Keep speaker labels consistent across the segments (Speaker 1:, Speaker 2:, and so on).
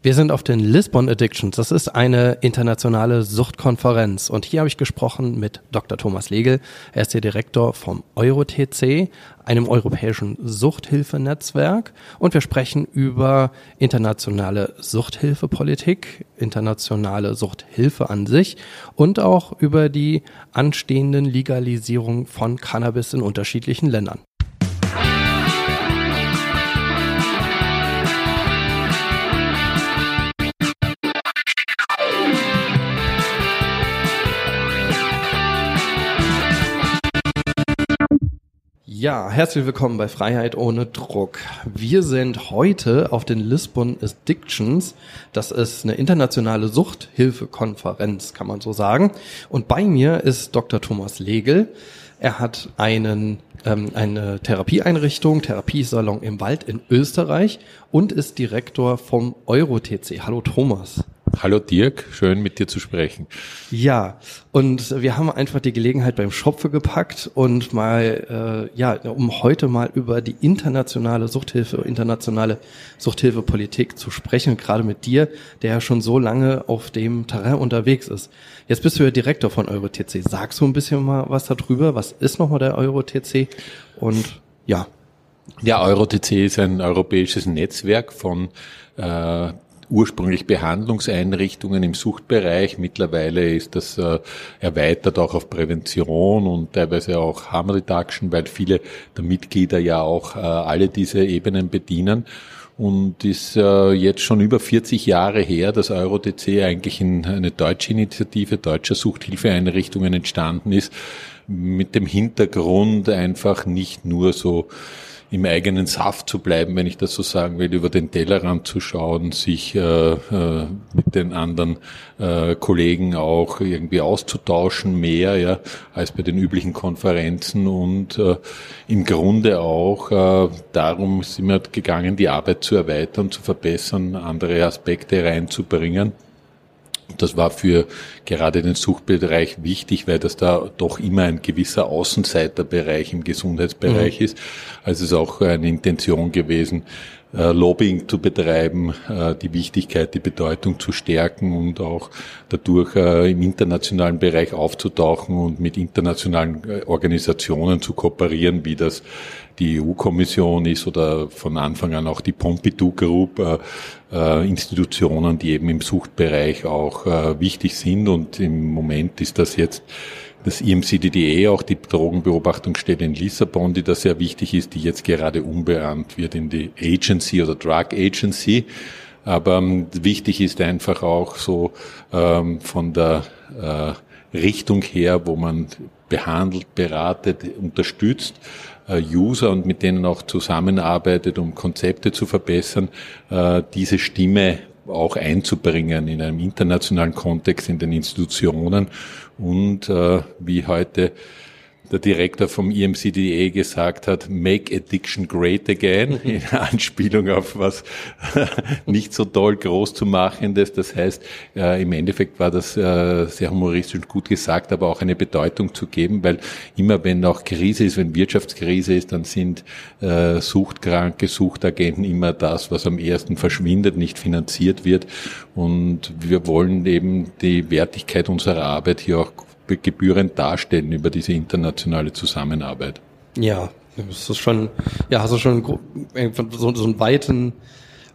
Speaker 1: Wir sind auf den Lisbon Addictions. Das ist eine internationale Suchtkonferenz. Und hier habe ich gesprochen mit Dr. Thomas Legel. Er ist der Direktor vom EuroTC, einem europäischen Suchthilfenetzwerk. Und wir sprechen über internationale Suchthilfepolitik, internationale Suchthilfe an sich und auch über die anstehenden Legalisierung von Cannabis in unterschiedlichen Ländern. Ja, herzlich willkommen bei Freiheit ohne Druck. Wir sind heute auf den Lisbon Addictions. Das ist eine internationale Suchthilfekonferenz, kann man so sagen. Und bei mir ist Dr. Thomas Legel. Er hat einen, ähm, eine Therapieeinrichtung, Therapiesalon im Wald in Österreich und ist Direktor vom EuroTC. Hallo Thomas.
Speaker 2: Hallo Dirk, schön mit dir zu sprechen.
Speaker 1: Ja, und wir haben einfach die Gelegenheit beim Schopfe gepackt und mal, äh, ja, um heute mal über die internationale Suchthilfe, internationale Suchthilfepolitik zu sprechen, gerade mit dir, der ja schon so lange auf dem Terrain unterwegs ist. Jetzt bist du ja Direktor von EuroTC. Sagst du ein bisschen mal was darüber? Was ist nochmal der EuroTC? Und ja.
Speaker 2: Ja, EuroTC ist ein europäisches Netzwerk von äh, ursprünglich Behandlungseinrichtungen im Suchtbereich. Mittlerweile ist das äh, erweitert auch auf Prävention und teilweise auch Harm Reduction, weil viele der Mitglieder ja auch äh, alle diese Ebenen bedienen. Und ist äh, jetzt schon über 40 Jahre her, dass EuroDC eigentlich in eine deutsche Initiative deutscher Suchthilfeeinrichtungen entstanden ist, mit dem Hintergrund einfach nicht nur so im eigenen Saft zu bleiben, wenn ich das so sagen will, über den Tellerrand zu schauen, sich äh, äh, mit den anderen äh, Kollegen auch irgendwie auszutauschen, mehr ja, als bei den üblichen Konferenzen und äh, im Grunde auch äh, darum sind wir gegangen, die Arbeit zu erweitern, zu verbessern, andere Aspekte reinzubringen. Das war für gerade den Suchtbereich wichtig, weil das da doch immer ein gewisser Außenseiterbereich im Gesundheitsbereich mhm. ist. Also es ist auch eine Intention gewesen, Lobbying zu betreiben, äh, die Wichtigkeit, die Bedeutung zu stärken und auch dadurch äh, im internationalen Bereich aufzutauchen und mit internationalen Organisationen zu kooperieren, wie das die EU-Kommission ist oder von Anfang an auch die Pompidou Group, Institutionen, die eben im Suchtbereich auch wichtig sind. Und im Moment ist das jetzt das IMCDDE, auch die Drogenbeobachtungsstelle in Lissabon, die da sehr wichtig ist, die jetzt gerade umberannt wird in die Agency oder Drug Agency. Aber ähm, wichtig ist einfach auch so ähm, von der äh, Richtung her, wo man behandelt, beratet, unterstützt, äh, User und mit denen auch zusammenarbeitet, um Konzepte zu verbessern, äh, diese Stimme auch einzubringen in einem internationalen Kontext in den Institutionen. Und äh, wie heute der Direktor vom EMCDE gesagt hat, make addiction great again, in Anspielung auf was nicht so toll groß zu machendes. Das heißt, äh, im Endeffekt war das äh, sehr humoristisch und gut gesagt, aber auch eine Bedeutung zu geben, weil immer wenn auch Krise ist, wenn Wirtschaftskrise ist, dann sind äh, Suchtkranke, Suchtagenten immer das, was am ersten verschwindet, nicht finanziert wird. Und wir wollen eben die Wertigkeit unserer Arbeit hier auch gebührend darstellen über diese internationale Zusammenarbeit.
Speaker 1: Ja, das ist schon, ja, hast du schon so, so einen weiten,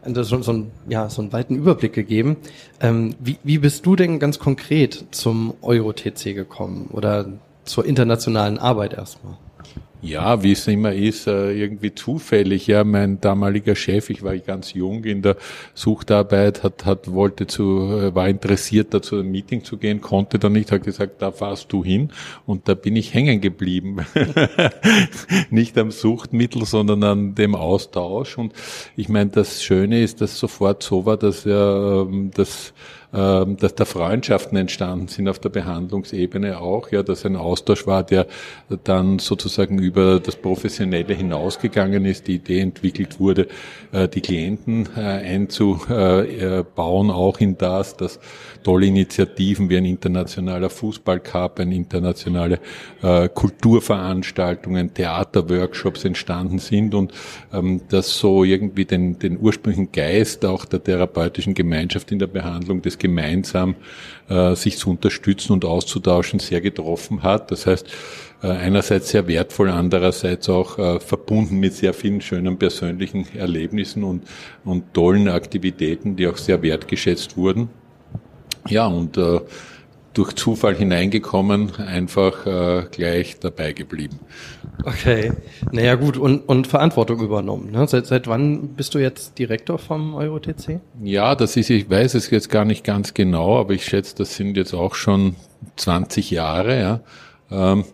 Speaker 1: so, so, einen, ja, so einen weiten Überblick gegeben. Ähm, wie, wie bist du denn ganz konkret zum Euro-TC gekommen oder zur internationalen Arbeit erstmal?
Speaker 2: Ja, wie es immer ist, äh, irgendwie zufällig. Ja, mein damaliger Chef, ich war ganz jung in der Suchtarbeit, hat, hat wollte zu, äh, war interessiert, da zu einem Meeting zu gehen, konnte dann nicht, hat gesagt, da fahrst du hin. Und da bin ich hängen geblieben. nicht am Suchtmittel, sondern an dem Austausch. Und ich meine, das Schöne ist, dass sofort so war, dass er, ähm, dass ähm, dass da Freundschaften entstanden sind auf der Behandlungsebene auch, ja, dass ein Austausch war, der dann sozusagen über das Professionelle hinausgegangen ist, die Idee entwickelt wurde, äh, die Klienten äh, einzubauen, auch in das, dass tolle Initiativen wie ein internationaler Fußballcup, ein internationale äh, Kulturveranstaltungen, Theaterworkshops entstanden sind und ähm, das so irgendwie den, den ursprünglichen Geist auch der therapeutischen Gemeinschaft in der Behandlung des gemeinsam äh, sich zu unterstützen und auszutauschen sehr getroffen hat. Das heißt, äh, einerseits sehr wertvoll, andererseits auch äh, verbunden mit sehr vielen schönen persönlichen Erlebnissen und, und tollen Aktivitäten, die auch sehr wertgeschätzt wurden. Ja, und äh, durch Zufall hineingekommen, einfach äh, gleich dabei geblieben.
Speaker 1: Okay, naja gut, und, und Verantwortung übernommen. Ne? Seit, seit wann bist du jetzt Direktor vom EuroTC?
Speaker 2: Ja, das ist, ich weiß es jetzt gar nicht ganz genau, aber ich schätze, das sind jetzt auch schon 20 Jahre. Ja. Ähm,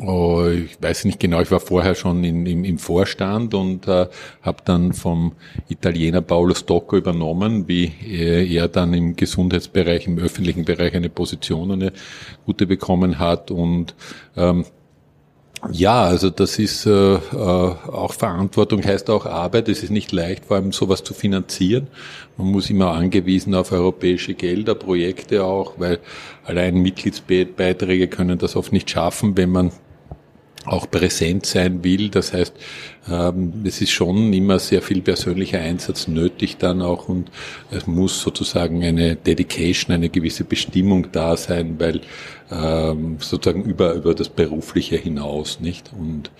Speaker 2: Oh, ich weiß nicht genau, ich war vorher schon in, im, im Vorstand und äh, habe dann vom Italiener Paolo Stocco übernommen, wie er, er dann im Gesundheitsbereich, im öffentlichen Bereich eine Position, eine gute bekommen hat und ähm, ja, also das ist äh, äh, auch Verantwortung, heißt auch Arbeit. Es ist nicht leicht, vor allem sowas zu finanzieren. Man muss immer angewiesen auf europäische Gelder, Projekte auch, weil allein Mitgliedsbeiträge können das oft nicht schaffen, wenn man auch präsent sein will. Das heißt, ähm, es ist schon immer sehr viel persönlicher Einsatz nötig dann auch und es muss sozusagen eine Dedication, eine gewisse Bestimmung da sein, weil ähm, sozusagen über, über das Berufliche hinaus, nicht? Und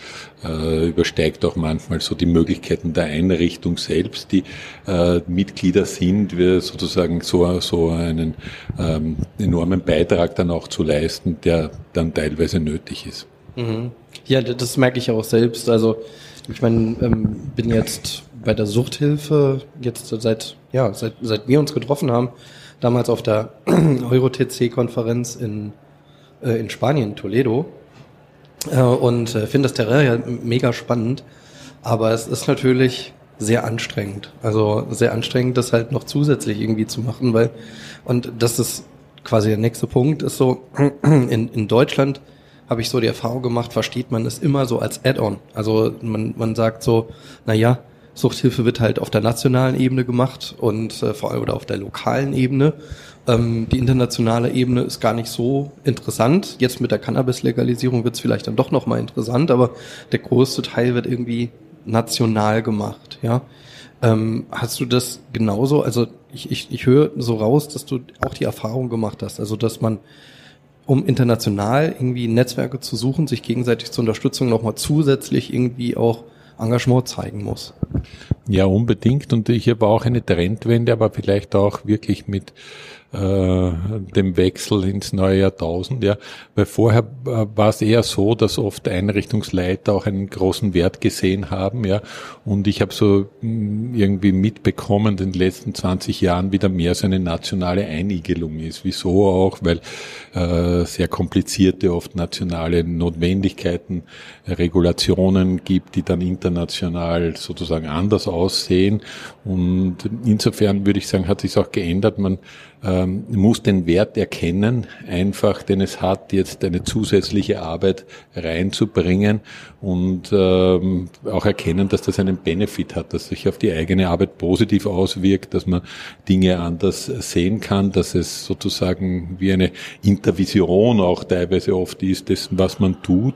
Speaker 2: äh, übersteigt auch manchmal so die Möglichkeiten der Einrichtung selbst, die äh, Mitglieder sind, wir sozusagen so, so einen ähm, enormen Beitrag dann auch zu leisten, der dann teilweise nötig ist.
Speaker 1: Mhm. Ja, das merke ich auch selbst. Also ich meine, ähm, bin jetzt bei der Suchthilfe jetzt seit ja seit seit wir uns getroffen haben, damals auf der Euro-TC-Konferenz in äh, in Spanien, Toledo, äh, und äh, finde das Terrain ja mega spannend. Aber es ist natürlich sehr anstrengend. Also sehr anstrengend, das halt noch zusätzlich irgendwie zu machen, weil und das ist quasi der nächste Punkt ist so in, in Deutschland habe ich so die Erfahrung gemacht, versteht man es immer so als Add-on. Also man, man sagt so, na ja, Suchthilfe wird halt auf der nationalen Ebene gemacht und äh, vor allem oder auf der lokalen Ebene. Ähm, die internationale Ebene ist gar nicht so interessant. Jetzt mit der Cannabis-Legalisierung wird es vielleicht dann doch nochmal interessant, aber der größte Teil wird irgendwie national gemacht. Ja, ähm, hast du das genauso? Also ich, ich, ich höre so raus, dass du auch die Erfahrung gemacht hast, also dass man um international irgendwie Netzwerke zu suchen, sich gegenseitig zur Unterstützung nochmal zusätzlich irgendwie auch Engagement zeigen muss.
Speaker 2: Ja, unbedingt. Und ich habe auch eine Trendwende, aber vielleicht auch wirklich mit dem Wechsel ins neue Jahrtausend, ja, weil vorher äh, war es eher so, dass oft Einrichtungsleiter auch einen großen Wert gesehen haben, ja, und ich habe so mh, hm, irgendwie mitbekommen, in den letzten 20 Jahren wieder mehr so eine nationale Einigelung ist. Wieso auch? Weil äh, sehr komplizierte, oft nationale Notwendigkeiten, Regulationen gibt, die dann international sozusagen anders aussehen. Und insofern würde ich sagen, hat sich auch geändert. Man ähm, muss den Wert erkennen, einfach, denn es hat jetzt eine zusätzliche Arbeit reinzubringen und ähm, auch erkennen, dass das einen Benefit hat, dass sich auf die eigene Arbeit positiv auswirkt, dass man Dinge anders sehen kann, dass es sozusagen wie eine Intervision auch teilweise oft ist, dessen, was man tut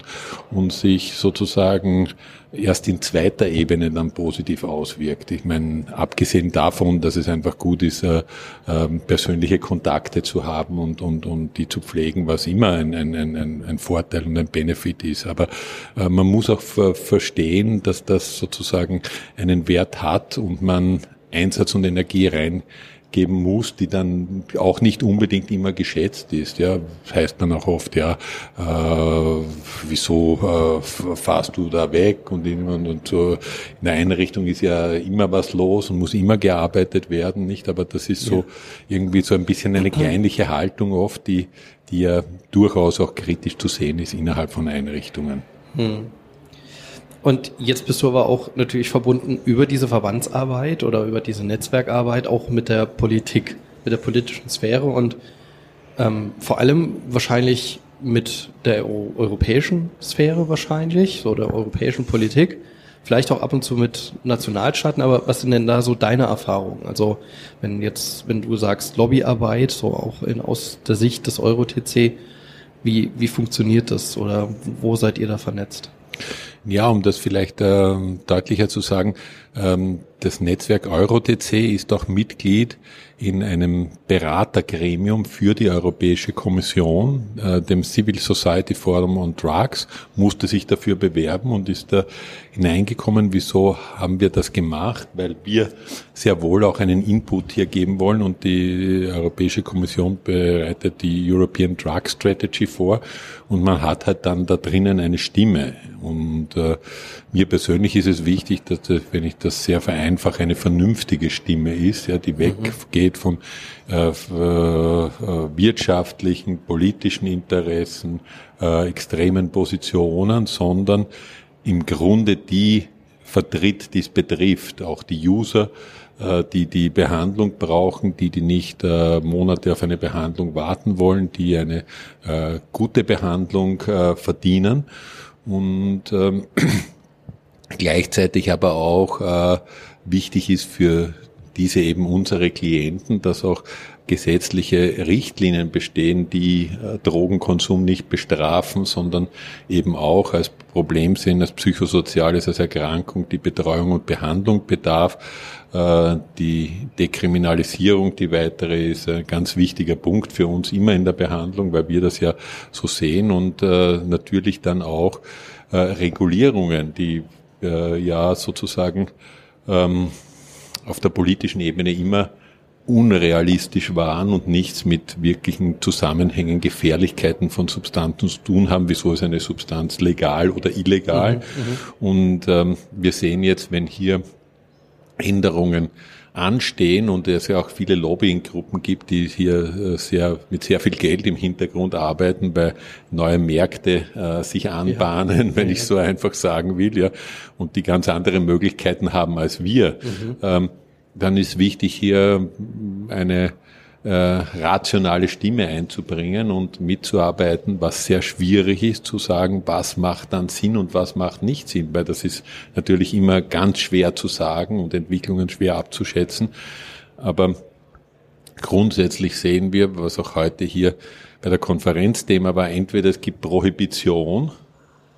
Speaker 2: und sich sozusagen erst in zweiter Ebene dann positiv auswirkt. Ich meine, abgesehen davon, dass es einfach gut ist, äh, äh, persönliche Kontakte zu haben und, und, und die zu pflegen, was immer ein, ein, ein, ein Vorteil und ein Benefit ist. Aber äh, man muss auch verstehen, dass das sozusagen einen Wert hat und man Einsatz und Energie rein geben muss, die dann auch nicht unbedingt immer geschätzt ist. Ja, das heißt dann auch oft, ja, äh, wieso äh, fahrst du da weg und, in, und, und so in der Einrichtung ist ja immer was los und muss immer gearbeitet werden, nicht? Aber das ist so ja. irgendwie so ein bisschen eine kleinliche Haltung oft, die, die ja durchaus auch kritisch zu sehen ist innerhalb von Einrichtungen. Hm.
Speaker 1: Und jetzt bist du aber auch natürlich verbunden über diese Verbandsarbeit oder über diese Netzwerkarbeit auch mit der Politik. mit der politischen Sphäre und ähm, vor allem wahrscheinlich mit der europäischen Sphäre wahrscheinlich, so der europäischen Politik, vielleicht auch ab und zu mit Nationalstaaten, aber was sind denn da so deine Erfahrungen? Also wenn jetzt, wenn du sagst Lobbyarbeit, so auch in, aus der Sicht des Euro-TC, wie, wie funktioniert das oder wo seid ihr da vernetzt?
Speaker 2: Ja, um das vielleicht äh, deutlicher zu sagen, ähm, das Netzwerk EuroTC ist auch Mitglied in einem Beratergremium für die Europäische Kommission, äh, dem Civil Society Forum on Drugs, musste sich dafür bewerben und ist da hineingekommen. Wieso haben wir das gemacht? Weil wir sehr wohl auch einen Input hier geben wollen und die Europäische Kommission bereitet die European Drug Strategy vor und man hat halt dann da drinnen eine Stimme. Und äh, mir persönlich ist es wichtig, dass, wenn ich das sehr vereinfache, eine vernünftige Stimme ist, ja, die weggeht von äh, äh, wirtschaftlichen, politischen Interessen, äh, extremen Positionen, sondern im Grunde die vertritt, die es betrifft, auch die User, äh, die die Behandlung brauchen, die die nicht äh, Monate auf eine Behandlung warten wollen, die eine äh, gute Behandlung äh, verdienen. Und ähm, gleichzeitig aber auch äh, wichtig ist für diese eben unsere Klienten, dass auch gesetzliche Richtlinien bestehen, die äh, Drogenkonsum nicht bestrafen, sondern eben auch als Problem sehen, als psychosoziales, als Erkrankung die Betreuung und Behandlung bedarf. Äh, die Dekriminalisierung, die weitere, ist ein ganz wichtiger Punkt für uns immer in der Behandlung, weil wir das ja so sehen und äh, natürlich dann auch Regulierungen, die ja sozusagen ähm, auf der politischen Ebene immer unrealistisch waren und nichts mit wirklichen Zusammenhängen, Gefährlichkeiten von Substanzen zu tun haben, wieso ist eine Substanz legal oder illegal. Mhm, mhm, und ähm, wir sehen jetzt, wenn hier Änderungen anstehen und es ja auch viele Lobbyinggruppen gibt, die hier äh, sehr mit sehr viel Geld im Hintergrund arbeiten, bei neue Märkte äh, sich anbahnen, ja. wenn ich so einfach sagen will, ja, und die ganz andere Möglichkeiten haben als wir. Mhm. Ähm, dann ist wichtig, hier eine äh, rationale Stimme einzubringen und mitzuarbeiten, was sehr schwierig ist, zu sagen, was macht dann Sinn und was macht nicht Sinn, weil das ist natürlich immer ganz schwer zu sagen und Entwicklungen schwer abzuschätzen. Aber grundsätzlich sehen wir, was auch heute hier bei der Konferenz Thema war, entweder es gibt Prohibition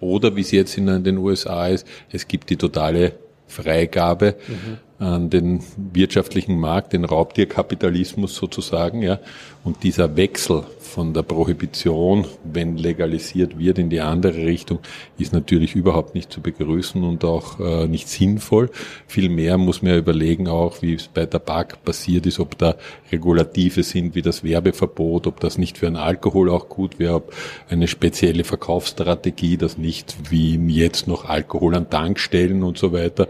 Speaker 2: oder wie es jetzt in den USA ist, es gibt die totale Freigabe. Mhm den wirtschaftlichen Markt, den Raubtierkapitalismus sozusagen, ja. Und dieser Wechsel von der Prohibition, wenn legalisiert wird, in die andere Richtung, ist natürlich überhaupt nicht zu begrüßen und auch äh, nicht sinnvoll. Vielmehr muss man ja überlegen auch, wie es bei Tabak passiert ist, ob da Regulative sind, wie das Werbeverbot, ob das nicht für einen Alkohol auch gut wäre, ob eine spezielle Verkaufsstrategie, das nicht wie jetzt noch Alkohol an Tankstellen und so weiter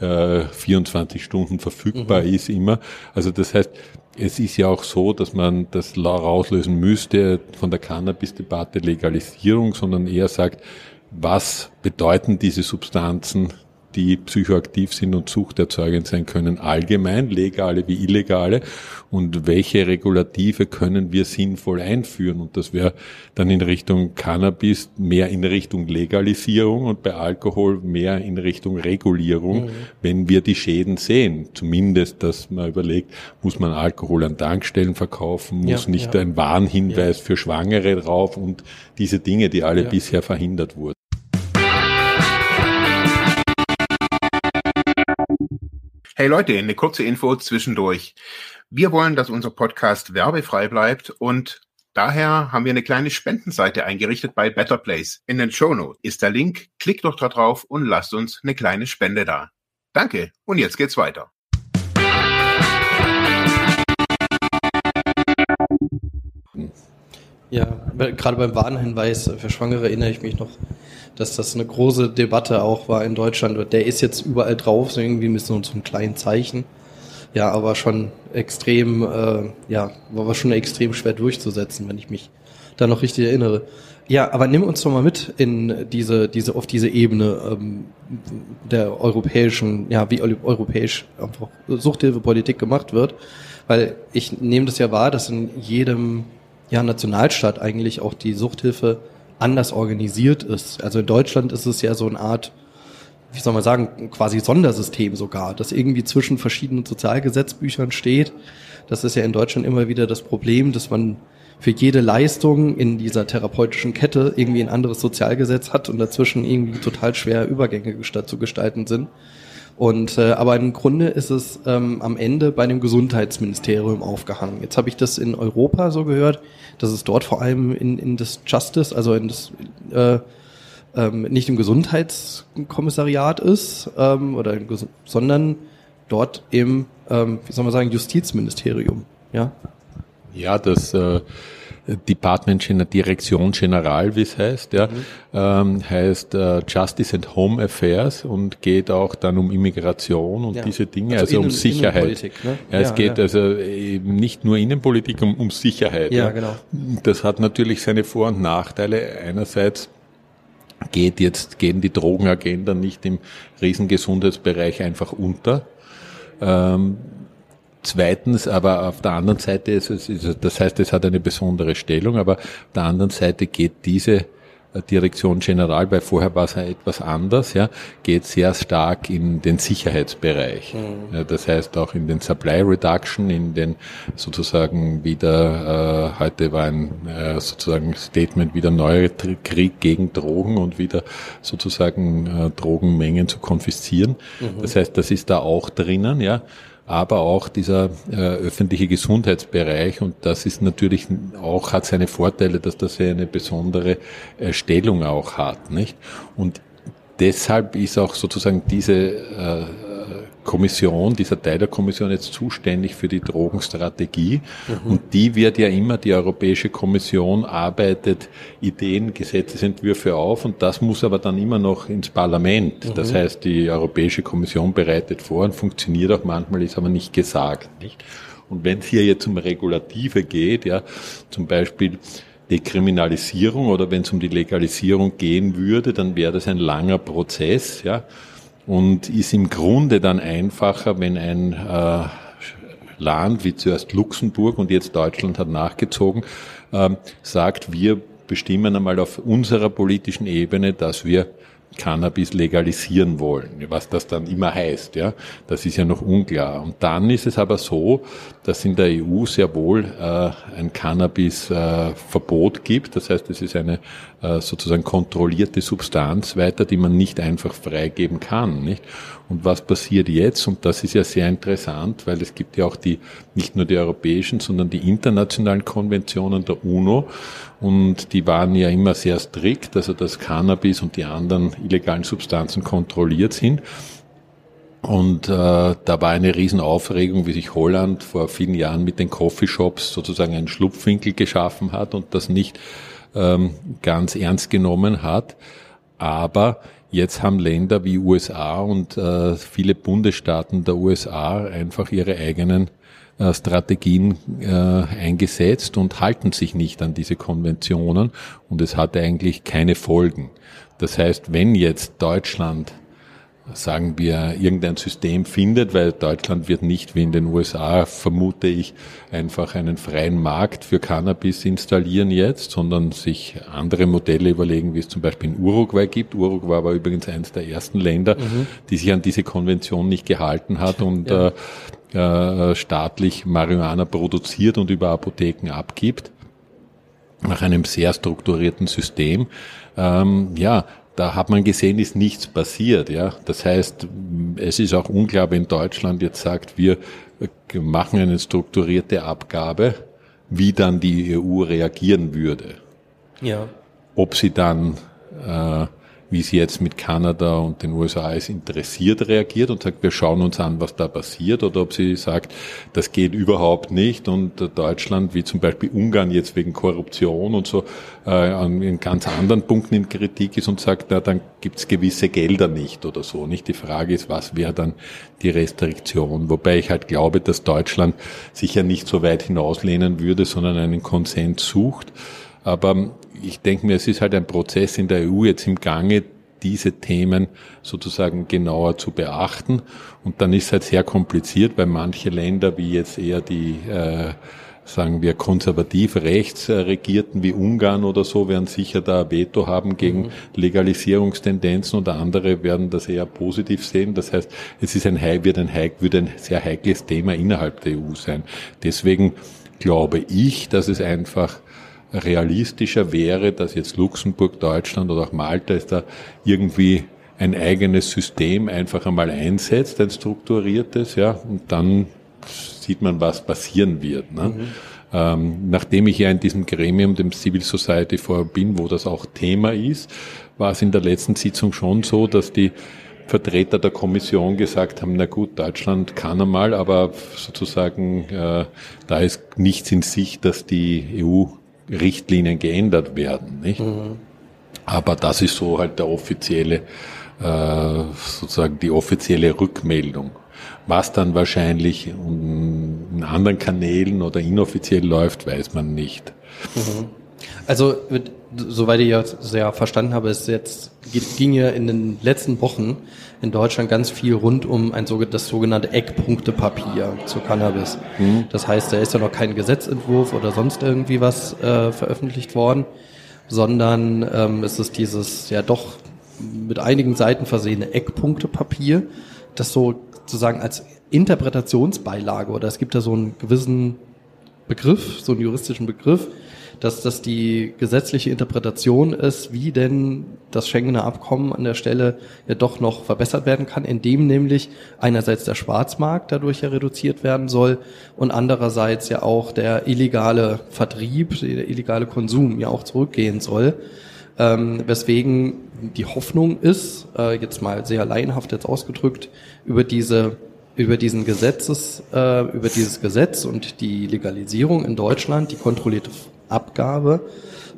Speaker 2: äh, 24 Stunden verfügbar mhm. ist immer. Also das heißt, es ist ja auch so, dass man das rauslösen müsste von der Cannabis-Debatte Legalisierung, sondern eher sagt, was bedeuten diese Substanzen die psychoaktiv sind und suchterzeugend sein können, allgemein, legale wie illegale, und welche Regulative können wir sinnvoll einführen. Und das wäre dann in Richtung Cannabis mehr in Richtung Legalisierung und bei Alkohol mehr in Richtung Regulierung, mhm. wenn wir die Schäden sehen. Zumindest, dass man überlegt, muss man Alkohol an Tankstellen verkaufen, muss ja, nicht ja. ein Warnhinweis ja. für Schwangere drauf und diese Dinge, die alle bisher verhindert wurden.
Speaker 3: Hey Leute, eine kurze Info zwischendurch. Wir wollen, dass unser Podcast werbefrei bleibt und daher haben wir eine kleine Spendenseite eingerichtet bei Better Place. In den Show Notes ist der Link. Klickt doch da drauf und lasst uns eine kleine Spende da. Danke und jetzt geht's weiter.
Speaker 1: Ja, gerade beim Warnhinweis für Schwangere erinnere ich mich noch, dass das eine große Debatte auch war in Deutschland. Der ist jetzt überall drauf, so irgendwie mit so, einem kleinen Zeichen. Ja, aber schon extrem, äh, ja, war schon extrem schwer durchzusetzen, wenn ich mich da noch richtig erinnere. Ja, aber nimm uns doch mal mit in diese, diese, auf diese Ebene ähm, der europäischen, ja, wie europäisch einfach Suchthilfepolitik gemacht wird. Weil ich nehme das ja wahr, dass in jedem ja, Nationalstaat eigentlich auch die Suchthilfe anders organisiert ist. Also in Deutschland ist es ja so eine Art, wie soll man sagen, quasi Sondersystem sogar, das irgendwie zwischen verschiedenen Sozialgesetzbüchern steht. Das ist ja in Deutschland immer wieder das Problem, dass man für jede Leistung in dieser therapeutischen Kette irgendwie ein anderes Sozialgesetz hat und dazwischen irgendwie total schwer Übergänge zu gestalten sind. Und äh, aber im Grunde ist es ähm, am Ende bei dem Gesundheitsministerium aufgehangen. Jetzt habe ich das in Europa so gehört, dass es dort vor allem in, in das Justice, also in das äh, ähm, nicht im Gesundheitskommissariat ist, ähm, oder sondern dort im, ähm, wie soll man sagen, Justizministerium. Ja.
Speaker 2: Ja, das äh, Department Direktion General, wie es heißt, ja, mhm. ähm, heißt äh, Justice and Home Affairs und geht auch dann um Immigration und ja. diese Dinge, also, also Innen, um Sicherheit. Ne? Ja, es ja, geht also eben nicht nur Innenpolitik, um, um Sicherheit. Ja, genau. Das hat natürlich seine Vor- und Nachteile. Einerseits geht jetzt, gehen die Drogenagenda nicht im Riesengesundheitsbereich einfach unter. Ähm, Zweitens, aber auf der anderen Seite ist es, das heißt, es hat eine besondere Stellung, aber auf der anderen Seite geht diese äh, Direktion General, weil vorher war es etwas anders, ja, geht sehr stark in den Sicherheitsbereich. Mhm. Ja, das heißt auch in den Supply Reduction, in den sozusagen wieder, äh, heute war ein äh, sozusagen Statement wieder neuer Krieg gegen Drogen und wieder sozusagen äh, Drogenmengen zu konfiszieren. Mhm. Das heißt, das ist da auch drinnen, ja aber auch dieser äh, öffentliche Gesundheitsbereich und das ist natürlich auch hat seine Vorteile, dass das eine besondere äh, Stellung auch hat, nicht? Und deshalb ist auch sozusagen diese äh, Kommission, dieser Teil der Kommission jetzt zuständig für die Drogenstrategie. Mhm. Und die wird ja immer, die Europäische Kommission arbeitet Ideen, Gesetzesentwürfe auf und das muss aber dann immer noch ins Parlament. Mhm. Das heißt, die Europäische Kommission bereitet vor und funktioniert auch manchmal, ist aber nicht gesagt. Nicht? Und wenn es hier jetzt um Regulative geht, ja, zum Beispiel Dekriminalisierung oder wenn es um die Legalisierung gehen würde, dann wäre das ein langer Prozess, ja und ist im Grunde dann einfacher, wenn ein äh, Land wie zuerst Luxemburg und jetzt Deutschland hat nachgezogen, äh, sagt, wir bestimmen einmal auf unserer politischen Ebene, dass wir Cannabis legalisieren wollen. Was das dann immer heißt, ja, das ist ja noch unklar. Und dann ist es aber so, dass in der EU sehr wohl äh, ein Cannabis-Verbot äh, gibt. Das heißt, es ist eine sozusagen kontrollierte Substanz weiter, die man nicht einfach freigeben kann, nicht? Und was passiert jetzt? Und das ist ja sehr interessant, weil es gibt ja auch die, nicht nur die europäischen, sondern die internationalen Konventionen der UNO. Und die waren ja immer sehr strikt, also dass Cannabis und die anderen illegalen Substanzen kontrolliert sind. Und äh, da war eine Riesenaufregung, wie sich Holland vor vielen Jahren mit den Coffeeshops sozusagen einen Schlupfwinkel geschaffen hat und das nicht ähm, ganz ernst genommen hat. Aber jetzt haben Länder wie USA und äh, viele Bundesstaaten der USA einfach ihre eigenen äh, Strategien äh, eingesetzt und halten sich nicht an diese Konventionen und es hat eigentlich keine Folgen. Das heißt, wenn jetzt Deutschland sagen wir, irgendein System findet, weil Deutschland wird nicht wie in den USA, vermute ich, einfach einen freien Markt für Cannabis installieren jetzt, sondern sich andere Modelle überlegen, wie es zum Beispiel in Uruguay gibt. Uruguay war übrigens eines der ersten Länder, mhm. die sich an diese Konvention nicht gehalten hat und ja. äh, äh, staatlich Marihuana produziert und über Apotheken abgibt nach einem sehr strukturierten System. Ähm, ja, da hat man gesehen, ist nichts passiert. Ja, das heißt, es ist auch unklar, wenn Deutschland jetzt sagt, wir machen eine strukturierte Abgabe, wie dann die EU reagieren würde. Ja. Ob sie dann äh, wie sie jetzt mit Kanada und den USA ist, interessiert reagiert und sagt, wir schauen uns an, was da passiert, oder ob sie sagt, das geht überhaupt nicht und Deutschland, wie zum Beispiel Ungarn jetzt wegen Korruption und so, äh, an ganz anderen Punkten in Kritik ist und sagt, na, dann gibt es gewisse Gelder nicht oder so. Nicht die Frage ist, was wäre dann die Restriktion? Wobei ich halt glaube, dass Deutschland sicher nicht so weit hinauslehnen würde, sondern einen Konsens sucht. Aber ich denke mir, es ist halt ein Prozess in der EU jetzt im Gange, diese Themen sozusagen genauer zu beachten. Und dann ist es halt sehr kompliziert, weil manche Länder, wie jetzt eher die äh, sagen wir, konservativ rechts regierten wie Ungarn oder so, werden sicher da ein Veto haben gegen mhm. Legalisierungstendenzen oder andere werden das eher positiv sehen. Das heißt, es ist ein, wird ein, wird ein sehr heikles Thema innerhalb der EU sein. Deswegen glaube ich, dass es einfach realistischer wäre, dass jetzt Luxemburg, Deutschland oder auch Malta ist da irgendwie ein eigenes System einfach einmal einsetzt, ein strukturiertes, ja, und dann sieht man, was passieren wird. Ne? Mhm. Ähm, nachdem ich ja in diesem Gremium, dem Civil Society Forum bin, wo das auch Thema ist, war es in der letzten Sitzung schon so, dass die Vertreter der Kommission gesagt haben, na gut, Deutschland kann einmal, aber sozusagen äh, da ist nichts in Sicht, dass die EU-Richtlinien geändert werden. Nicht? Mhm. Aber das ist so halt der offizielle, äh, sozusagen die offizielle Rückmeldung. Was dann wahrscheinlich in anderen Kanälen oder inoffiziell läuft, weiß man nicht.
Speaker 1: Mhm. Also, soweit ich ja sehr verstanden habe, ist jetzt, ging ja in den letzten Wochen in Deutschland ganz viel rund um ein das sogenannte Eckpunktepapier zu Cannabis. Mhm. Das heißt, da ist ja noch kein Gesetzentwurf oder sonst irgendwie was äh, veröffentlicht worden, sondern ähm, es ist dieses ja doch mit einigen Seiten versehene Eckpunktepapier, das so sozusagen als Interpretationsbeilage oder es gibt da so einen gewissen Begriff, so einen juristischen Begriff, dass das die gesetzliche Interpretation ist, wie denn das Schengener Abkommen an der Stelle ja doch noch verbessert werden kann, indem nämlich einerseits der Schwarzmarkt dadurch ja reduziert werden soll und andererseits ja auch der illegale Vertrieb, der illegale Konsum ja auch zurückgehen soll. Ähm, weswegen die Hoffnung ist, äh, jetzt mal sehr laienhaft jetzt ausgedrückt, über diese über diesen Gesetzes, äh, über dieses Gesetz und die Legalisierung in Deutschland, die kontrollierte Abgabe,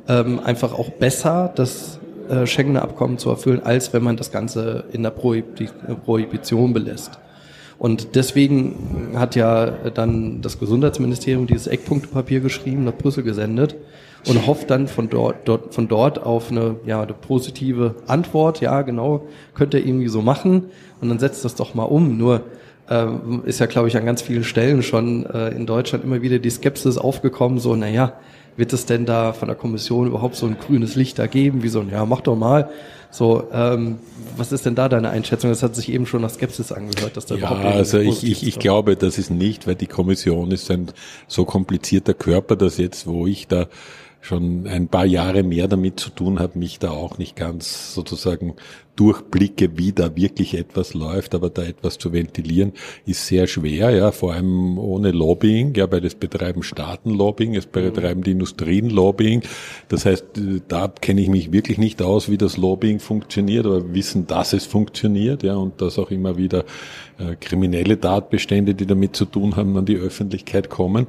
Speaker 1: ähm, einfach auch besser das äh, Schengener Abkommen zu erfüllen, als wenn man das Ganze in der Prohibition belässt. Und deswegen hat ja dann das Gesundheitsministerium dieses Eckpunktepapier geschrieben, nach Brüssel gesendet und hofft dann von dort, dort, von dort auf eine, ja, eine positive Antwort. Ja, genau, könnt ihr irgendwie so machen und dann setzt das doch mal um. Nur ähm, ist ja, glaube ich, an ganz vielen Stellen schon äh, in Deutschland immer wieder die Skepsis aufgekommen, so, naja, wird es denn da von der Kommission überhaupt so ein grünes Licht da geben, wie so ein, ja, mach doch mal. So, ähm, was ist denn da deine Einschätzung? Das hat sich eben schon nach Skepsis angehört, dass da
Speaker 2: ja, überhaupt also ich, ich, ich glaube, das ist nicht, weil die Kommission ist ein so komplizierter Körper, dass jetzt, wo ich da schon ein paar Jahre mehr damit zu tun habe, mich da auch nicht ganz sozusagen durchblicke, wie da wirklich etwas läuft, aber da etwas zu ventilieren, ist sehr schwer, ja, vor allem ohne Lobbying, ja, weil es betreiben Staaten Lobbying, es betreiben die Industrien Lobbying. Das heißt, da kenne ich mich wirklich nicht aus, wie das Lobbying funktioniert, aber wissen, dass es funktioniert, ja, und dass auch immer wieder äh, kriminelle Tatbestände, die damit zu tun haben, an die Öffentlichkeit kommen.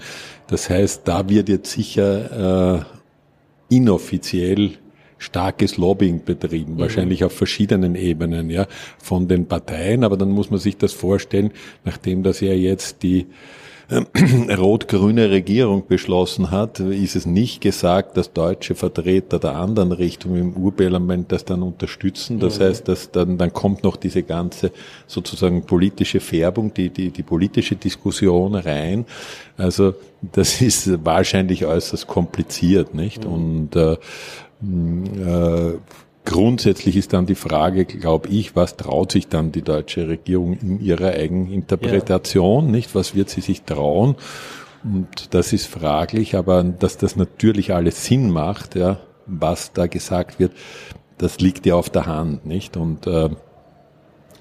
Speaker 2: Das heißt, da wird jetzt sicher äh, inoffiziell starkes Lobbying betrieben, mhm. wahrscheinlich auf verschiedenen Ebenen, ja, von den Parteien, aber dann muss man sich das vorstellen, nachdem das ja jetzt die rot-grüne Regierung beschlossen hat, ist es nicht gesagt, dass deutsche Vertreter der anderen Richtung im Urparlament das dann unterstützen. Das mhm. heißt, dass dann, dann kommt noch diese ganze sozusagen politische Färbung, die, die, die politische Diskussion rein. Also das ist wahrscheinlich äußerst kompliziert, nicht? Mhm. Und äh, äh, Grundsätzlich ist dann die Frage, glaube ich, was traut sich dann die deutsche Regierung in ihrer Eigeninterpretation, ja. nicht? Was wird sie sich trauen? Und das ist fraglich, aber dass das natürlich alles Sinn macht, ja, was da gesagt wird, das liegt ja auf der Hand, nicht? Und, äh,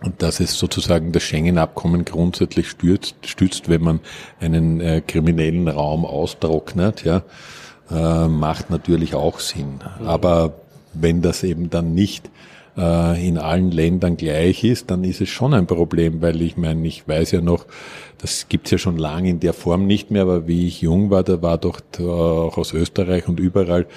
Speaker 2: und dass es sozusagen das Schengen-Abkommen grundsätzlich stützt, stützt, wenn man einen äh, kriminellen Raum austrocknet, ja, äh, macht natürlich auch Sinn. Mhm. Aber wenn das eben dann nicht äh, in allen Ländern gleich ist, dann ist es schon ein Problem, weil ich meine, ich weiß ja noch, das gibt's ja schon lange in der Form nicht mehr, aber wie ich jung war, da war doch auch aus Österreich und überall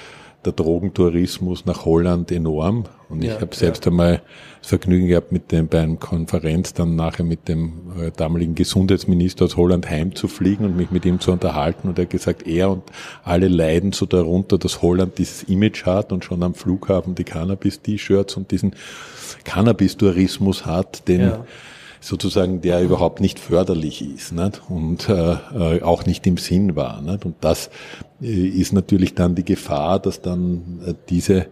Speaker 2: der Drogentourismus nach Holland enorm. Und ja, ich habe selbst ja. einmal das Vergnügen gehabt, mit dem bei einer Konferenz dann nachher mit dem äh, damaligen Gesundheitsminister aus Holland heimzufliegen und mich mit ihm zu unterhalten. Und er hat gesagt, er und alle leiden so darunter, dass Holland dieses Image hat und schon am Flughafen die Cannabis-T-Shirts und diesen Cannabis-Tourismus hat, den ja sozusagen der überhaupt nicht förderlich ist nicht? und äh, äh, auch nicht im Sinn war. Nicht? Und das äh, ist natürlich dann die Gefahr, dass dann äh, diese,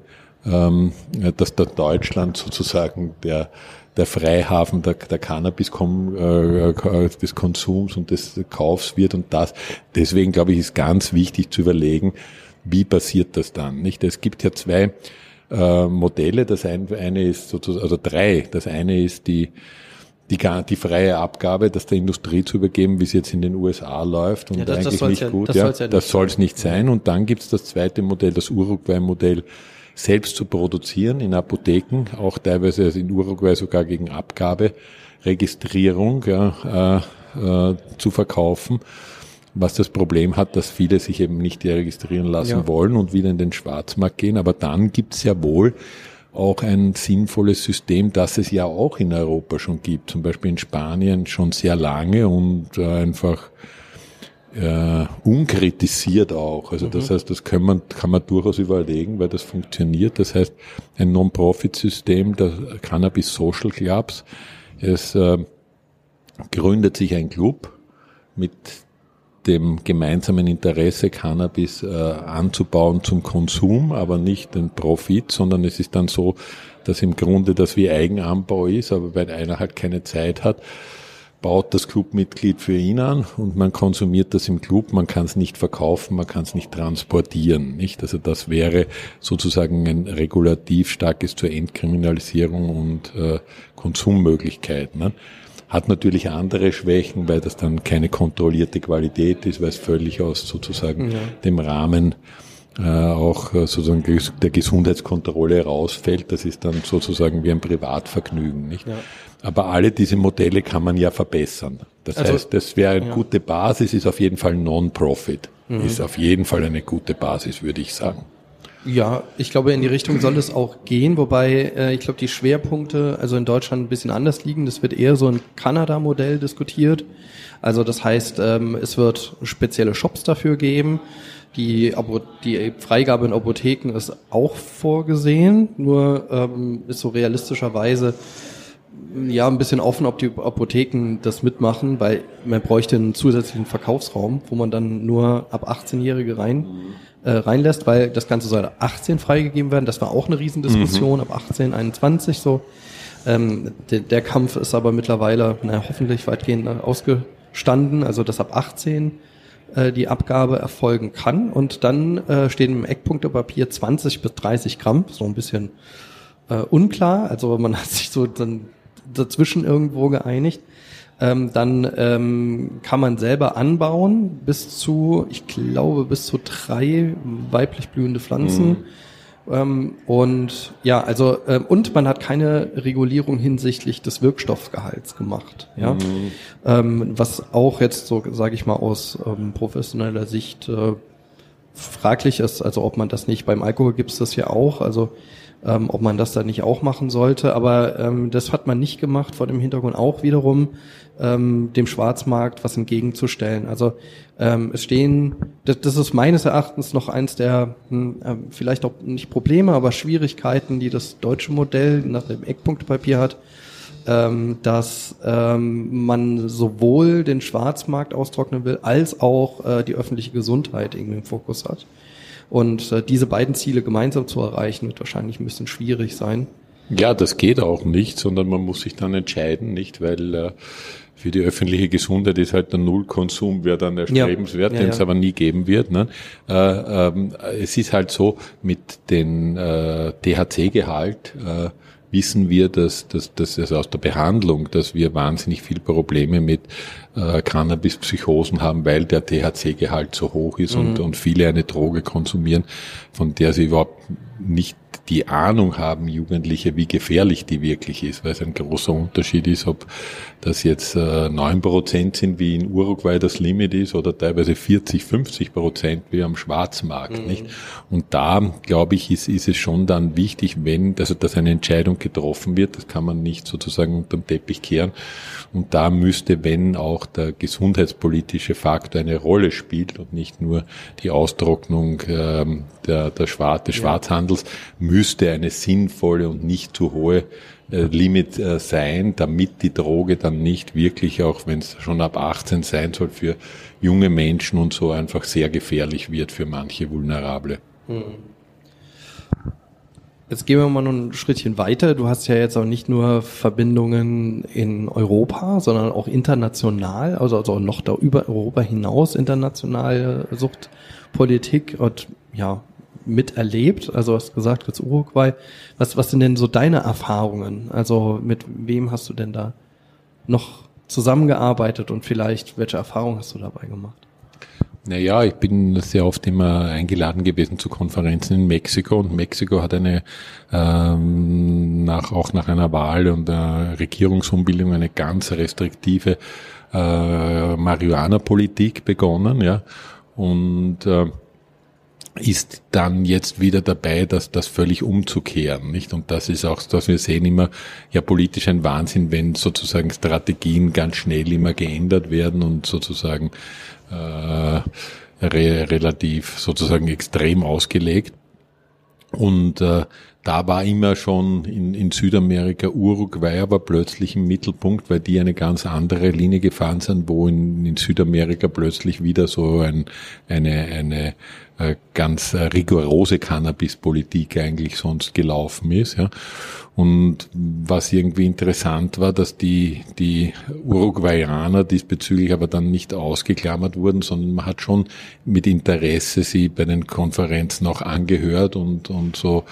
Speaker 2: ähm, dass da Deutschland sozusagen der der Freihafen der, der Cannabis des Konsums und des Kaufs wird und das. Deswegen glaube ich, ist ganz wichtig zu überlegen, wie passiert das dann? Nicht? Es gibt ja zwei äh, Modelle. Das eine ist sozusagen, also drei. Das eine ist die die, die freie Abgabe, das der Industrie zu übergeben, wie es jetzt in den USA läuft und ja, das, eigentlich das nicht ja, gut. Das ja, ja das soll es nicht sein. Und dann gibt es das zweite Modell, das Uruguay-Modell, selbst zu produzieren in Apotheken, auch teilweise in Uruguay sogar gegen Abgabe, Registrierung ja, äh, äh, zu verkaufen was das Problem hat, dass viele sich eben nicht registrieren lassen ja. wollen und wieder in den Schwarzmarkt gehen. Aber dann gibt es ja wohl auch ein sinnvolles System, das es ja auch in Europa schon gibt, zum Beispiel in Spanien schon sehr lange und äh, einfach äh, unkritisiert auch. Also mhm. das heißt, das kann man, kann man durchaus überlegen, weil das funktioniert. Das heißt, ein Non-Profit-System der Cannabis Social Clubs. Es äh, gründet sich ein Club mit dem gemeinsamen Interesse, Cannabis äh, anzubauen zum Konsum, aber nicht den Profit, sondern es ist dann so, dass im Grunde das wie Eigenanbau ist, aber weil einer halt keine Zeit hat, baut das Clubmitglied für ihn an und man konsumiert das im Club, man kann es nicht verkaufen, man kann es nicht transportieren, nicht? Also das wäre sozusagen ein regulativ starkes zur Entkriminalisierung und äh, Konsummöglichkeit. Ne? Hat natürlich andere Schwächen, weil das dann keine kontrollierte Qualität ist, weil es völlig aus sozusagen ja. dem Rahmen äh, auch äh, sozusagen der Gesundheitskontrolle rausfällt. Das ist dann sozusagen wie ein Privatvergnügen, nicht? Ja. Aber alle diese Modelle kann man ja verbessern. Das also, heißt, das wäre eine ja. gute Basis, ist auf jeden Fall Non-Profit. Mhm. Ist auf jeden Fall eine gute Basis, würde ich sagen.
Speaker 1: Ja, ich glaube, in die Richtung soll es auch gehen, wobei äh, ich glaube, die Schwerpunkte also in Deutschland ein bisschen anders liegen. Das wird eher so ein Kanada-Modell diskutiert. Also das heißt, ähm, es wird spezielle Shops dafür geben. Die, die Freigabe in Apotheken ist auch vorgesehen, nur ähm, ist so realistischerweise ja ein bisschen offen, ob die Apotheken das mitmachen, weil man bräuchte einen zusätzlichen Verkaufsraum, wo man dann nur ab 18-Jährige rein äh, reinlässt, weil das Ganze soll 18 freigegeben werden. Das war auch eine Riesendiskussion, mhm. ab 18, 21 so. Ähm, der, der Kampf ist aber mittlerweile na, hoffentlich weitgehend ausgestanden, also dass ab 18 äh, die Abgabe erfolgen kann. Und dann äh, stehen im Eckpunktepapier 20 bis 30 Gramm, so ein bisschen äh, unklar. Also man hat sich so dann dazwischen irgendwo geeinigt ähm, dann ähm, kann man selber anbauen bis zu, ich glaube, bis zu drei weiblich blühende Pflanzen. Mhm. Ähm, und ja, also ähm, und man hat keine Regulierung hinsichtlich des Wirkstoffgehalts gemacht. Ja, mhm. ähm, was auch jetzt so, sage ich mal, aus ähm, professioneller Sicht äh, fraglich ist. Also ob man das nicht beim Alkohol gibt es das ja auch. Also ähm, ob man das da nicht auch machen sollte. Aber ähm, das hat man nicht gemacht, vor dem Hintergrund auch wiederum ähm, dem Schwarzmarkt was entgegenzustellen. Also ähm, es stehen, das, das ist meines Erachtens noch eins der äh, vielleicht auch nicht Probleme, aber Schwierigkeiten, die das deutsche Modell nach dem Eckpunktpapier hat, ähm, dass ähm, man sowohl den Schwarzmarkt austrocknen will, als auch äh, die öffentliche Gesundheit irgendwie im Fokus hat. Und äh, diese beiden Ziele gemeinsam zu erreichen, wird wahrscheinlich ein bisschen schwierig sein.
Speaker 2: Ja, das geht auch nicht, sondern man muss sich dann entscheiden, nicht, weil äh, für die öffentliche Gesundheit ist halt der Nullkonsum wäre dann erstrebenswert, ja, ja, den es aber nie geben wird. Ne? Äh, ähm, es ist halt so, mit dem äh, THC-Gehalt äh, wissen wir, dass, dass, dass also aus der Behandlung, dass wir wahnsinnig viel Probleme mit äh, Cannabis-Psychosen haben, weil der THC-Gehalt so hoch ist mhm. und, und viele eine Droge konsumieren, von der sie überhaupt nicht die Ahnung haben, Jugendliche, wie gefährlich die wirklich ist, weil es ein großer Unterschied ist, ob das jetzt neun äh, Prozent sind, wie in Uruguay das Limit ist, oder teilweise 40, 50 Prozent wie am Schwarzmarkt, mhm. nicht? Und da, glaube ich, ist, ist es schon dann wichtig, wenn, also dass eine Entscheidung getroffen wird, das kann man nicht sozusagen unterm Teppich kehren. Und da müsste, wenn auch der gesundheitspolitische Faktor eine Rolle spielt und nicht nur die Austrocknung ähm, der, der Schwar des Schwarzhandels, müsste eine sinnvolle und nicht zu hohe äh, Limit äh, sein, damit die Droge dann nicht wirklich, auch wenn es schon ab 18 sein soll, für junge Menschen und so einfach sehr gefährlich wird für manche Vulnerable. Hm.
Speaker 1: Jetzt gehen wir mal noch ein Schrittchen weiter. Du hast ja jetzt auch nicht nur Verbindungen in Europa, sondern auch international, also, also noch da über Europa hinaus internationale Suchtpolitik und ja, miterlebt. Also hast gesagt, jetzt Uruguay. Was, was sind denn so deine Erfahrungen? Also mit wem hast du denn da noch zusammengearbeitet und vielleicht welche Erfahrungen hast du dabei gemacht?
Speaker 2: Naja, ich bin sehr oft immer eingeladen gewesen zu Konferenzen in Mexiko und Mexiko hat eine ähm, nach auch nach einer Wahl und der Regierungsumbildung eine ganz restriktive äh, Marihuana-Politik begonnen, ja und äh, ist dann jetzt wieder dabei, dass das völlig umzukehren, nicht? Und das ist auch, dass wir sehen immer, ja, politisch ein Wahnsinn, wenn sozusagen Strategien ganz schnell immer geändert werden und sozusagen äh, re relativ sozusagen extrem ausgelegt. Und äh, da war immer schon in, in Südamerika Uruguay aber plötzlich im Mittelpunkt, weil die eine ganz andere Linie gefahren sind, wo in, in Südamerika plötzlich wieder so ein, eine, eine äh, ganz rigorose Cannabis-Politik eigentlich sonst gelaufen ist. Ja. Und was irgendwie interessant war, dass die, die Uruguayaner diesbezüglich aber dann nicht ausgeklammert wurden, sondern man hat schon mit Interesse sie bei den Konferenzen auch angehört und, und so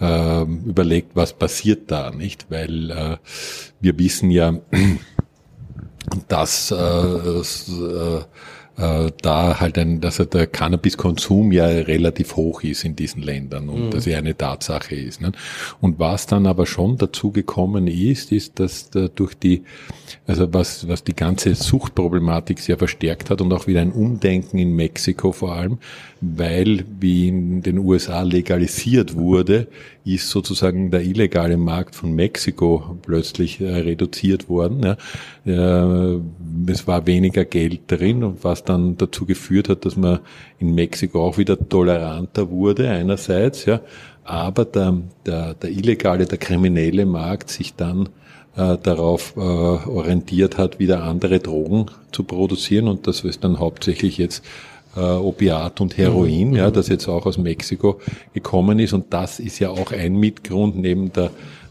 Speaker 2: äh, überlegt, was passiert da, nicht? Weil äh, wir wissen ja, dass äh, äh, da halt ein, dass der Cannabiskonsum ja relativ hoch ist in diesen Ländern und mhm. das ja eine Tatsache ist. Ne? Und was dann aber schon dazu gekommen ist, ist, dass da durch die, also was, was die ganze Suchtproblematik sehr verstärkt hat und auch wieder ein Umdenken in Mexiko vor allem, weil wie in den USA legalisiert wurde, ist sozusagen der illegale Markt von Mexiko plötzlich äh, reduziert worden. Ja. Äh, es war weniger Geld drin und was dann dazu geführt hat, dass man in Mexiko auch wieder toleranter wurde einerseits, ja, aber der, der, der illegale, der kriminelle Markt sich dann äh, darauf äh, orientiert hat, wieder andere Drogen zu produzieren und das ist dann hauptsächlich jetzt äh, Opiat und Heroin, mhm. ja, das jetzt auch aus Mexiko gekommen ist. Und das ist ja auch ein Mitgrund neben der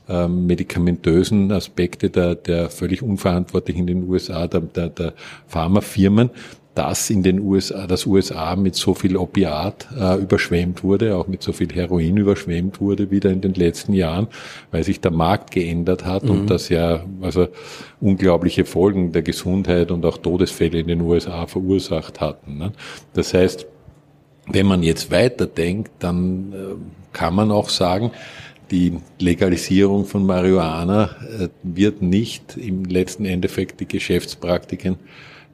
Speaker 2: ähm, medikamentösen Aspekte der, der völlig unverantwortlich in den USA der, der, der Pharmafirmen, dass in den USA, das USA mit so viel Opiat äh, überschwemmt wurde, auch mit so viel Heroin überschwemmt wurde wieder in den letzten Jahren, weil sich der Markt geändert hat mhm. und das ja also unglaubliche Folgen der Gesundheit und auch Todesfälle in den USA verursacht hatten. Ne? Das heißt, wenn man jetzt weiterdenkt, dann äh, kann man auch sagen, die Legalisierung von Marihuana äh, wird nicht im letzten Endeffekt die Geschäftspraktiken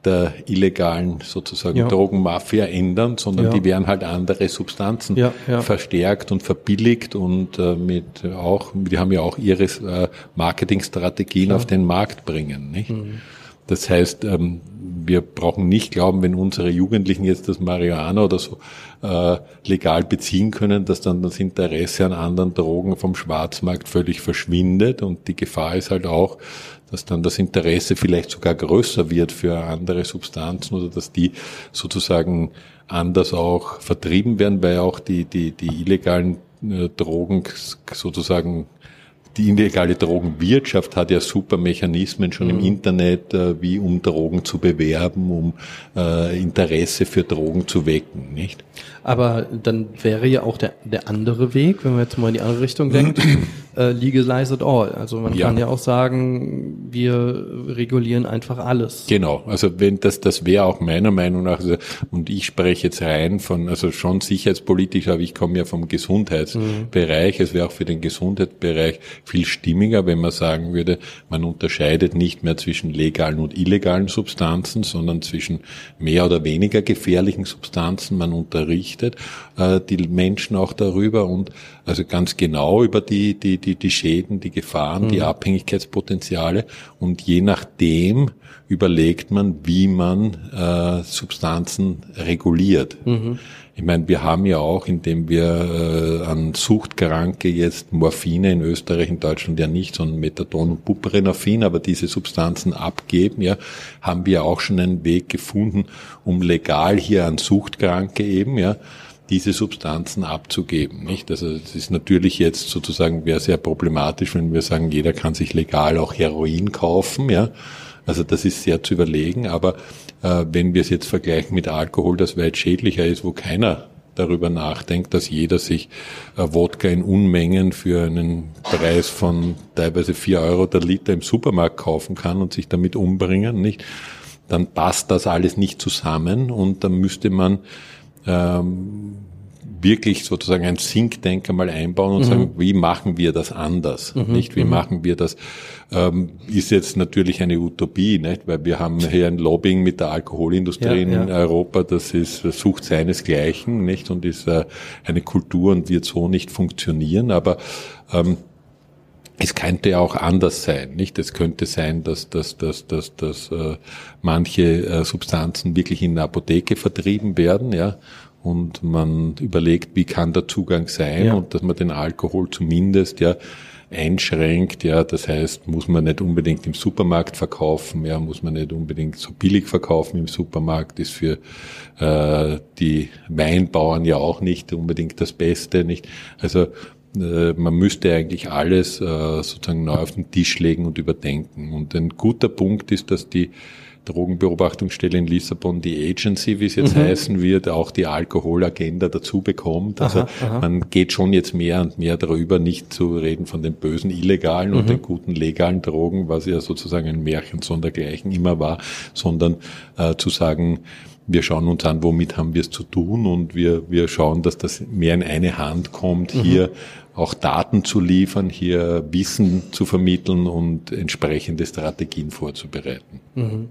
Speaker 2: der illegalen sozusagen ja. Drogenmafia ändern, sondern ja. die werden halt andere Substanzen ja, verstärkt und verbilligt und äh, mit auch, die haben ja auch ihre äh, Marketingstrategien auf den Markt bringen. Nicht? Mhm. Das heißt, ähm, wir brauchen nicht glauben, wenn unsere Jugendlichen jetzt das Marihuana oder so äh, legal beziehen können, dass dann das Interesse an anderen Drogen vom Schwarzmarkt völlig verschwindet. Und die Gefahr ist halt auch, dass dann das Interesse vielleicht sogar größer wird für andere Substanzen oder dass die sozusagen anders auch vertrieben werden, weil auch die, die, die illegalen äh, Drogen sozusagen die illegale Drogenwirtschaft hat ja super Mechanismen schon mhm. im Internet, äh, wie um Drogen zu bewerben, um äh, Interesse für Drogen zu wecken, nicht?
Speaker 1: Aber dann wäre ja auch der, der andere Weg, wenn man jetzt mal in die andere Richtung denkt, äh, legalize it all. Also man ja. kann ja auch sagen, wir regulieren einfach alles.
Speaker 2: Genau, also wenn das, das wäre auch meiner Meinung nach, also, und ich spreche jetzt rein von, also schon sicherheitspolitisch, aber ich komme ja vom Gesundheitsbereich. Mhm. Es wäre auch für den Gesundheitsbereich viel stimmiger, wenn man sagen würde, man unterscheidet nicht mehr zwischen legalen und illegalen Substanzen, sondern zwischen mehr oder weniger gefährlichen Substanzen. Man unterrichtet äh, die Menschen auch darüber und also ganz genau über die, die, die, die Schäden, die Gefahren, mhm. die Abhängigkeitspotenziale und je nachdem überlegt man, wie man äh, Substanzen reguliert. Mhm. Ich meine, wir haben ja auch, indem wir äh, an Suchtkranke jetzt Morphine in Österreich, in Deutschland ja nicht, sondern Methadon und Buprenorphin, aber diese Substanzen abgeben, ja, haben wir auch schon einen Weg gefunden, um legal hier an Suchtkranke eben, ja, diese Substanzen abzugeben, nicht? Also es ist natürlich jetzt sozusagen wäre sehr problematisch, wenn wir sagen, jeder kann sich legal auch Heroin kaufen, ja. Also das ist sehr zu überlegen, aber äh, wenn wir es jetzt vergleichen mit Alkohol, das weit schädlicher ist, wo keiner darüber nachdenkt, dass jeder sich äh, Wodka in Unmengen für einen Preis von teilweise vier Euro der Liter im Supermarkt kaufen kann und sich damit umbringen, nicht? Dann passt das alles nicht zusammen und dann müsste man ähm, wirklich sozusagen ein Think Tank einmal einbauen und mhm. sagen, wie machen wir das anders? Mhm. Nicht, wie mhm. machen wir das? Ähm, ist jetzt natürlich eine Utopie, nicht? Weil wir haben hier ein Lobbying mit der Alkoholindustrie ja, in ja. Europa, das ist, sucht seinesgleichen, nicht? Und ist äh, eine Kultur und wird so nicht funktionieren, aber, ähm, es könnte ja auch anders sein, nicht? Es könnte sein, dass, dass, dass, dass, dass äh, manche äh, Substanzen wirklich in der Apotheke vertrieben werden, ja, und man überlegt, wie kann der Zugang sein ja. und dass man den Alkohol zumindest ja einschränkt, ja, das heißt, muss man nicht unbedingt im Supermarkt verkaufen, ja, muss man nicht unbedingt so billig verkaufen im Supermarkt, ist für äh, die Weinbauern ja auch nicht unbedingt das Beste, nicht? Also man müsste eigentlich alles äh, sozusagen neu auf den Tisch legen und überdenken. Und ein guter Punkt ist, dass die Drogenbeobachtungsstelle in Lissabon, die Agency, wie es jetzt mhm. heißen wird, auch die Alkoholagenda dazu bekommt. Also aha, aha. man geht schon jetzt mehr und mehr darüber, nicht zu reden von den bösen illegalen mhm. und den guten legalen Drogen, was ja sozusagen ein Märchen sondergleichen immer war, sondern äh, zu sagen, wir schauen uns an, womit haben wir es zu tun und wir, wir schauen, dass das mehr in eine Hand kommt, mhm. hier auch Daten zu liefern, hier Wissen zu vermitteln und entsprechende Strategien vorzubereiten. Mhm.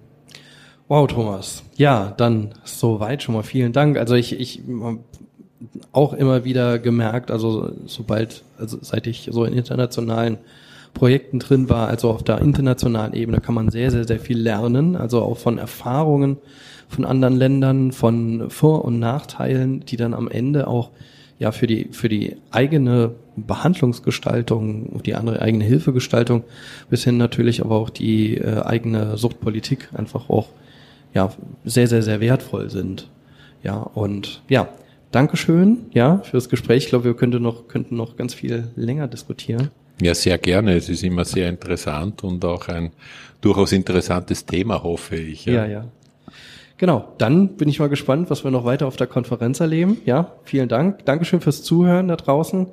Speaker 1: Wow, Thomas. Ja, dann soweit schon mal vielen Dank. Also ich, ich auch immer wieder gemerkt, also sobald, also seit ich so in internationalen Projekten drin war, also auf der internationalen Ebene kann man sehr, sehr, sehr viel lernen, also auch von Erfahrungen von anderen Ländern, von Vor- und Nachteilen, die dann am Ende auch ja für die für die eigene Behandlungsgestaltung, die andere eigene Hilfegestaltung bis hin natürlich aber auch die äh, eigene Suchtpolitik einfach auch ja, sehr, sehr, sehr wertvoll sind. Ja, und ja, Dankeschön, ja, für das Gespräch. Ich glaube, wir könnten noch, könnten noch ganz viel länger diskutieren.
Speaker 2: Ja, sehr gerne. Es ist immer sehr interessant und auch ein durchaus interessantes Thema, hoffe ich.
Speaker 1: Ja, ja. ja. Genau, dann bin ich mal gespannt, was wir noch weiter auf der Konferenz erleben. Ja, vielen Dank. Dankeschön fürs Zuhören da draußen.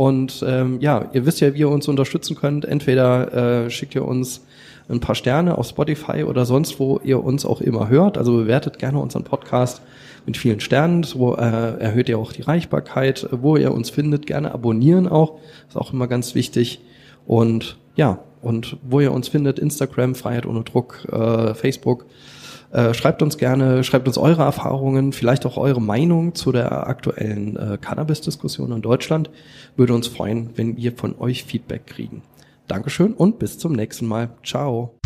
Speaker 1: Und ähm, ja, ihr wisst ja, wie ihr uns unterstützen könnt. Entweder äh, schickt ihr uns ein paar Sterne auf Spotify oder sonst, wo ihr uns auch immer hört. Also bewertet gerne unseren Podcast mit vielen Sternen. So äh, erhöht ihr auch die Reichbarkeit. Wo ihr uns findet, gerne abonnieren auch. Ist auch immer ganz wichtig. Und ja, und wo ihr uns findet, Instagram, Freiheit ohne Druck, äh, Facebook. Äh, schreibt uns gerne, schreibt uns eure Erfahrungen, vielleicht auch eure Meinung zu der aktuellen äh, Cannabis-Diskussion in Deutschland. Würde uns freuen, wenn wir von euch Feedback kriegen. Dankeschön und bis zum nächsten Mal. Ciao.